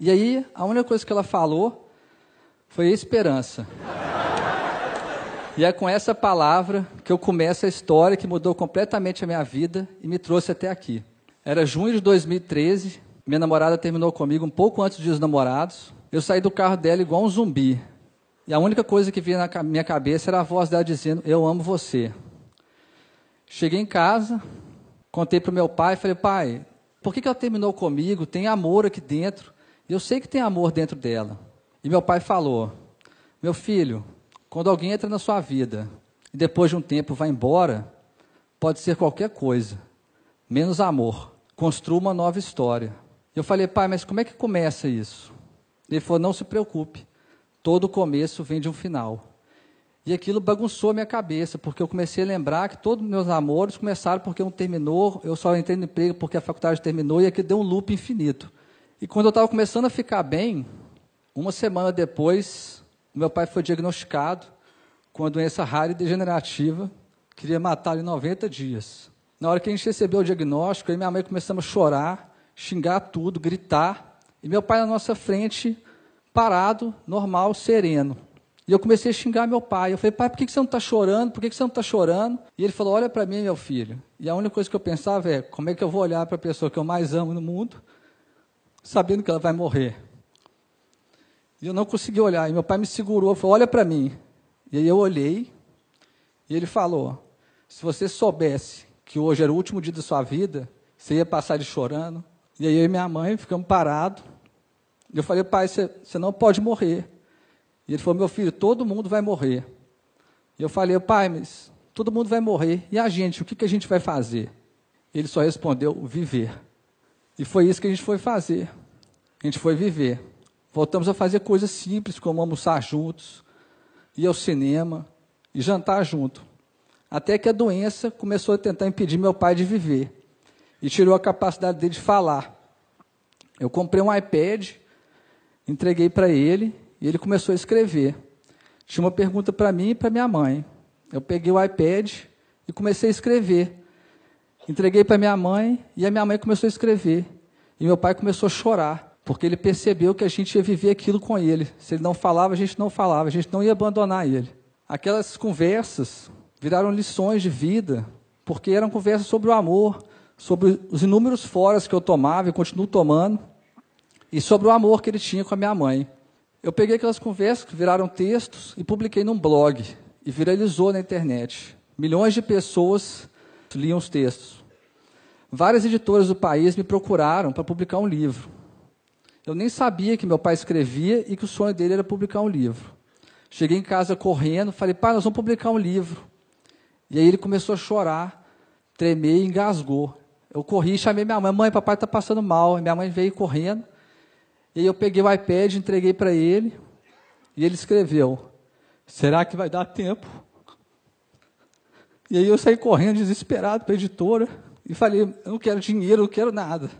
E aí, a única coisa que ela falou foi esperança. E é com essa palavra que eu começo a história que mudou completamente a minha vida e me trouxe até aqui. Era junho de 2013, minha namorada terminou comigo um pouco antes dos namorados. Eu saí do carro dela igual um zumbi. E a única coisa que vinha na minha cabeça era a voz dela dizendo: Eu amo você. Cheguei em casa, contei para o meu pai, falei: Pai, por que, que ela terminou comigo? Tem amor aqui dentro. Eu sei que tem amor dentro dela. E meu pai falou: Meu filho, quando alguém entra na sua vida e depois de um tempo vai embora, pode ser qualquer coisa, menos amor. Construa uma nova história. Eu falei, pai, mas como é que começa isso? Ele falou: não se preocupe, todo começo vem de um final. E aquilo bagunçou a minha cabeça, porque eu comecei a lembrar que todos os meus amores começaram porque um terminou, eu só entrei no emprego porque a faculdade terminou, e aquilo deu um loop infinito. E quando eu estava começando a ficar bem, uma semana depois, meu pai foi diagnosticado com uma doença rara e degenerativa, queria matar em 90 dias. Na hora que a gente recebeu o diagnóstico, aí minha mãe começamos a chorar, xingar tudo, gritar, e meu pai na nossa frente, parado, normal, sereno. E eu comecei a xingar meu pai. Eu falei, pai, por que você não está chorando? Por que você não está chorando? E ele falou, olha para mim, meu filho. E a única coisa que eu pensava é, como é que eu vou olhar para a pessoa que eu mais amo no mundo, sabendo que ela vai morrer? E eu não consegui olhar. E meu pai me segurou, falou: Olha para mim. E aí eu olhei, e ele falou: Se você soubesse que hoje era o último dia da sua vida, você ia passar de chorando. E aí eu e minha mãe ficamos parados. E eu falei: Pai, você, não pode morrer. E ele falou: Meu filho, todo mundo vai morrer. E eu falei: Pai, mas todo mundo vai morrer. E a gente, o que, que a gente vai fazer? Ele só respondeu: Viver. E foi isso que a gente foi fazer. A gente foi viver. Voltamos a fazer coisas simples, como almoçar juntos, ir ao cinema e jantar junto. Até que a doença começou a tentar impedir meu pai de viver e tirou a capacidade dele de falar. Eu comprei um iPad, entreguei para ele e ele começou a escrever. Tinha uma pergunta para mim e para minha mãe. Eu peguei o iPad e comecei a escrever. Entreguei para minha mãe e a minha mãe começou a escrever. E meu pai começou a chorar porque ele percebeu que a gente ia viver aquilo com ele. Se ele não falava, a gente não falava, a gente não ia abandonar ele. Aquelas conversas viraram lições de vida, porque eram conversas sobre o amor, sobre os inúmeros foras que eu tomava e continuo tomando, e sobre o amor que ele tinha com a minha mãe. Eu peguei aquelas conversas que viraram textos e publiquei num blog, e viralizou na internet. Milhões de pessoas liam os textos. Várias editoras do país me procuraram para publicar um livro. Eu nem sabia que meu pai escrevia e que o sonho dele era publicar um livro. Cheguei em casa correndo, falei, pai, nós vamos publicar um livro. E aí ele começou a chorar, tremer e engasgou. Eu corri e chamei minha mãe, mãe, papai está passando mal. minha mãe veio correndo. E aí eu peguei o iPad, entreguei para ele, e ele escreveu, será que vai dar tempo? E aí eu saí correndo, desesperado, para a editora, e falei, eu não quero dinheiro, eu não quero nada.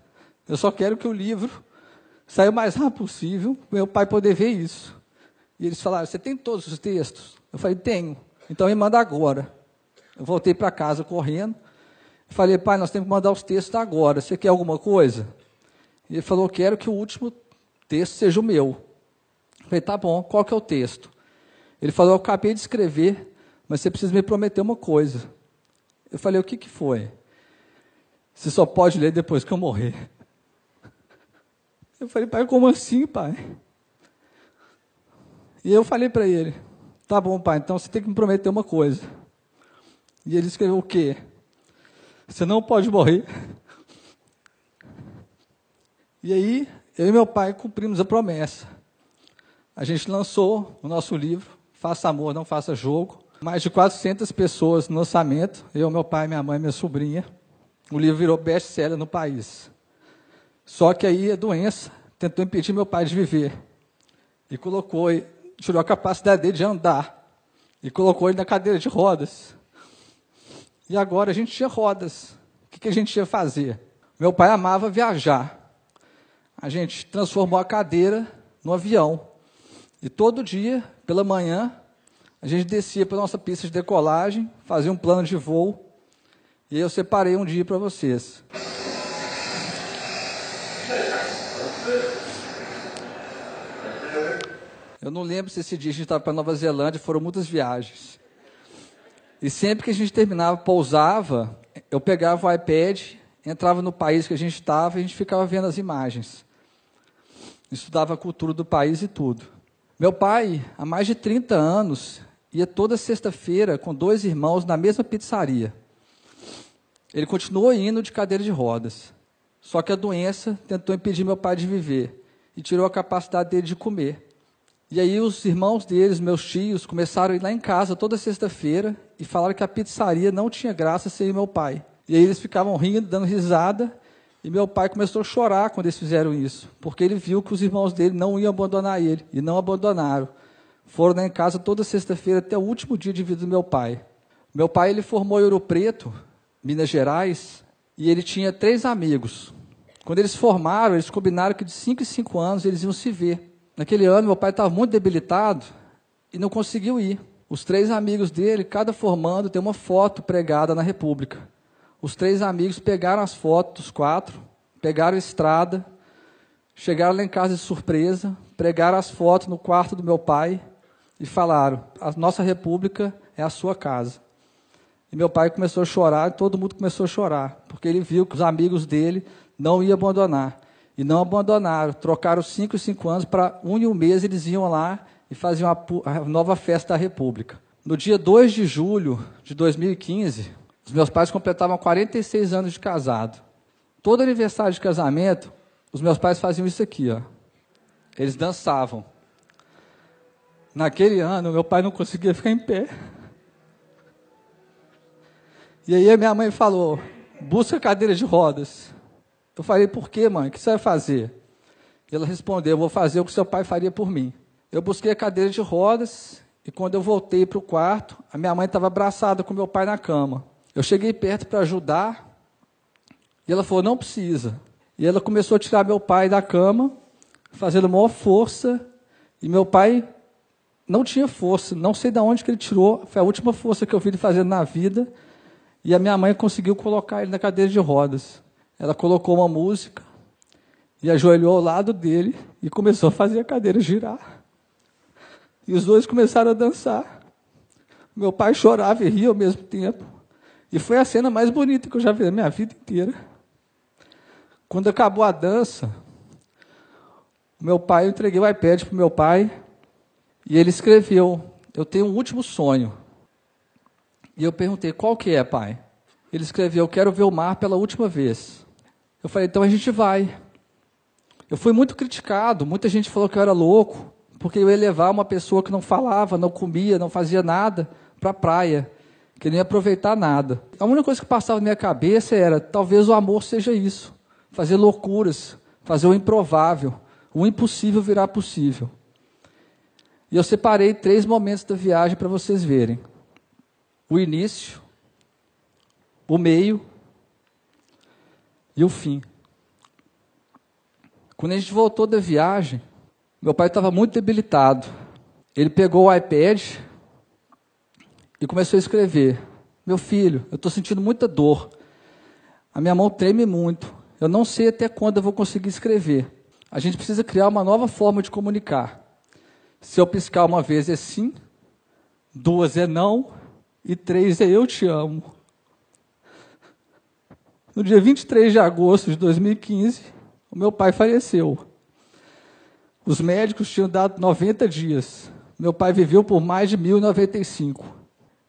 Eu só quero que o livro Saiu o mais rápido possível, meu pai poder ver isso. E eles falaram: Você tem todos os textos? Eu falei: Tenho. Então me manda agora. Eu voltei para casa correndo. Falei: Pai, nós temos que mandar os textos agora. Você quer alguma coisa? E ele falou: Quero que o último texto seja o meu. Eu falei: Tá bom, qual que é o texto? Ele falou: Eu acabei de escrever, mas você precisa me prometer uma coisa. Eu falei: O que, que foi? Você só pode ler depois que eu morrer. Eu falei, pai, como assim, pai? E eu falei para ele, tá bom, pai, então você tem que me prometer uma coisa. E ele escreveu o quê? Você não pode morrer. E aí, eu e meu pai cumprimos a promessa. A gente lançou o nosso livro, Faça Amor, Não Faça Jogo. Mais de 400 pessoas no lançamento, eu, meu pai, minha mãe, minha sobrinha. O livro virou best-seller no país. Só que aí a doença tentou impedir meu pai de viver. E colocou, tirou a capacidade dele de andar. E colocou ele na cadeira de rodas. E agora a gente tinha rodas. O que, que a gente ia fazer? Meu pai amava viajar. A gente transformou a cadeira no avião. E todo dia, pela manhã, a gente descia para a nossa pista de decolagem, fazia um plano de voo. E eu separei um dia para vocês. Eu não lembro se esse dia a gente estava para Nova Zelândia, foram muitas viagens. E sempre que a gente terminava, pousava, eu pegava o iPad, entrava no país que a gente estava e a gente ficava vendo as imagens. Estudava a cultura do país e tudo. Meu pai, há mais de 30 anos, ia toda sexta-feira com dois irmãos na mesma pizzaria. Ele continuou indo de cadeira de rodas. Só que a doença tentou impedir meu pai de viver e tirou a capacidade dele de comer. E aí os irmãos deles, meus tios, começaram a ir lá em casa toda sexta-feira e falaram que a pizzaria não tinha graça sem meu pai. E aí eles ficavam rindo, dando risada, e meu pai começou a chorar quando eles fizeram isso, porque ele viu que os irmãos dele não iam abandonar ele, e não abandonaram. Foram lá em casa toda sexta-feira até o último dia de vida do meu pai. Meu pai ele formou em Ouro Preto, Minas Gerais, e ele tinha três amigos. Quando eles formaram, eles combinaram que de cinco em cinco anos eles iam se ver. Naquele ano, meu pai estava muito debilitado e não conseguiu ir. Os três amigos dele, cada formando, tem uma foto pregada na República. Os três amigos pegaram as fotos, os quatro, pegaram a estrada, chegaram lá em casa de surpresa, pregaram as fotos no quarto do meu pai e falaram: A nossa República é a sua casa. E meu pai começou a chorar, e todo mundo começou a chorar, porque ele viu que os amigos dele não iam abandonar. E não abandonaram, trocaram cinco e cinco anos para um e um mês eles iam lá e faziam a, nova festa da República. No dia 2 de julho de 2015, os meus pais completavam 46 anos de casado. Todo aniversário de casamento, os meus pais faziam isso aqui, ó. Eles dançavam. Naquele ano, meu pai não conseguia ficar em pé. E aí a minha mãe falou: busca cadeira de rodas. Eu falei, por quê, mãe? O que você vai fazer? E ela respondeu, eu vou fazer o que seu pai faria por mim. Eu busquei a cadeira de rodas e quando eu voltei para o quarto, a minha mãe estava abraçada com meu pai na cama. Eu cheguei perto para ajudar e ela falou, não precisa. E ela começou a tirar meu pai da cama, fazendo maior força, e meu pai não tinha força, não sei de onde que ele tirou, foi a última força que eu vi ele fazendo na vida, e a minha mãe conseguiu colocar ele na cadeira de rodas. Ela colocou uma música e ajoelhou ao lado dele e começou a fazer a cadeira girar. E os dois começaram a dançar. Meu pai chorava e ria ao mesmo tempo. E foi a cena mais bonita que eu já vi na minha vida inteira. Quando acabou a dança, meu pai, eu entreguei o iPad para meu pai e ele escreveu: Eu tenho um último sonho. E eu perguntei: Qual que é, pai? Ele escreveu: Eu quero ver o mar pela última vez. Eu falei, então a gente vai. Eu fui muito criticado, muita gente falou que eu era louco, porque eu ia levar uma pessoa que não falava, não comia, não fazia nada para a praia, que nem ia aproveitar nada. A única coisa que passava na minha cabeça era, talvez o amor seja isso, fazer loucuras, fazer o improvável, o impossível virar possível. E eu separei três momentos da viagem para vocês verem: o início, o meio e o fim. Quando a gente voltou da viagem, meu pai estava muito debilitado. Ele pegou o iPad e começou a escrever: Meu filho, eu estou sentindo muita dor. A minha mão treme muito. Eu não sei até quando eu vou conseguir escrever. A gente precisa criar uma nova forma de comunicar. Se eu piscar uma vez é sim, duas é não e três é eu te amo. No dia 23 de agosto de 2015, o meu pai faleceu. Os médicos tinham dado 90 dias. Meu pai viveu por mais de 1095.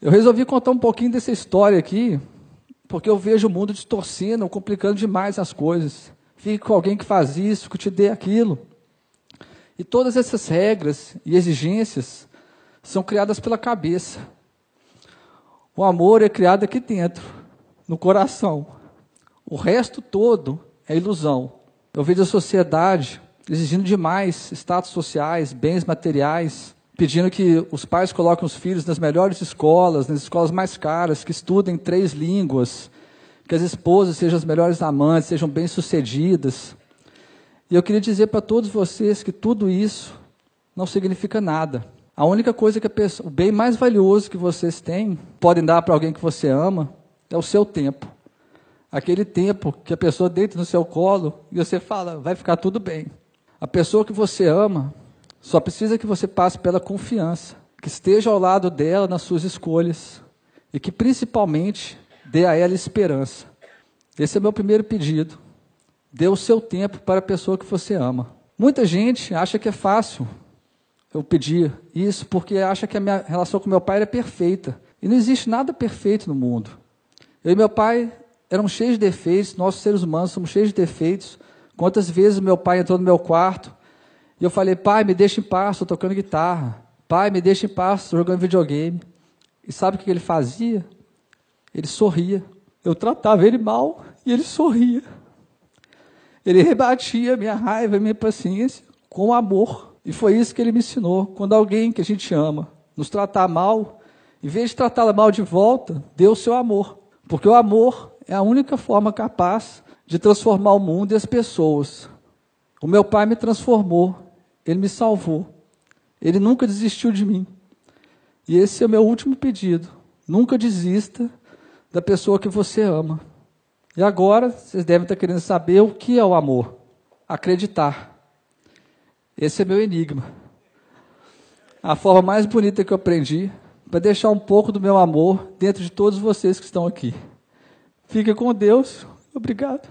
Eu resolvi contar um pouquinho dessa história aqui, porque eu vejo o mundo distorcendo, complicando demais as coisas. Fique com alguém que faz isso, que te dê aquilo. E todas essas regras e exigências são criadas pela cabeça. O amor é criado aqui dentro, no coração. O resto todo é ilusão. Eu vejo a sociedade exigindo demais status sociais, bens materiais, pedindo que os pais coloquem os filhos nas melhores escolas, nas escolas mais caras, que estudem três línguas, que as esposas sejam as melhores amantes, sejam bem-sucedidas. E eu queria dizer para todos vocês que tudo isso não significa nada. A única coisa que pessoa, o bem mais valioso que vocês têm, podem dar para alguém que você ama, é o seu tempo. Aquele tempo que a pessoa deita no seu colo e você fala, vai ficar tudo bem. A pessoa que você ama Só precisa que você passe pela confiança, que esteja ao lado dela nas suas escolhas e que principalmente dê a ela esperança. Esse é meu primeiro pedido. Dê o seu tempo para a pessoa que você ama. Muita gente acha que é fácil eu pedir isso porque acha que a minha relação com meu pai é perfeita. E não existe nada perfeito no mundo. Eu e meu pai eram cheios de defeitos, nós seres humanos somos cheios de defeitos. Quantas vezes meu pai entrou no meu quarto e eu falei, pai, me deixa em paz, estou tocando guitarra. Pai, me deixa em paz, estou jogando videogame. E sabe o que ele fazia? Ele sorria. Eu tratava ele mal e ele sorria. Ele rebatia minha raiva, minha paciência com amor. E foi isso que ele me ensinou. Quando alguém que a gente ama nos tratar mal, em vez de tratá-la mal de volta, dê o seu amor. Porque o amor é a única forma capaz de transformar o mundo e as pessoas. O meu pai me transformou, ele me salvou. Ele nunca desistiu de mim. E esse é o meu último pedido. Nunca desista da pessoa que você ama. E agora, vocês devem estar querendo saber o que é o amor. Acreditar. Esse é meu enigma. A forma mais bonita que eu aprendi para deixar um pouco do meu amor dentro de todos vocês que estão aqui. Fica com Deus. Obrigado.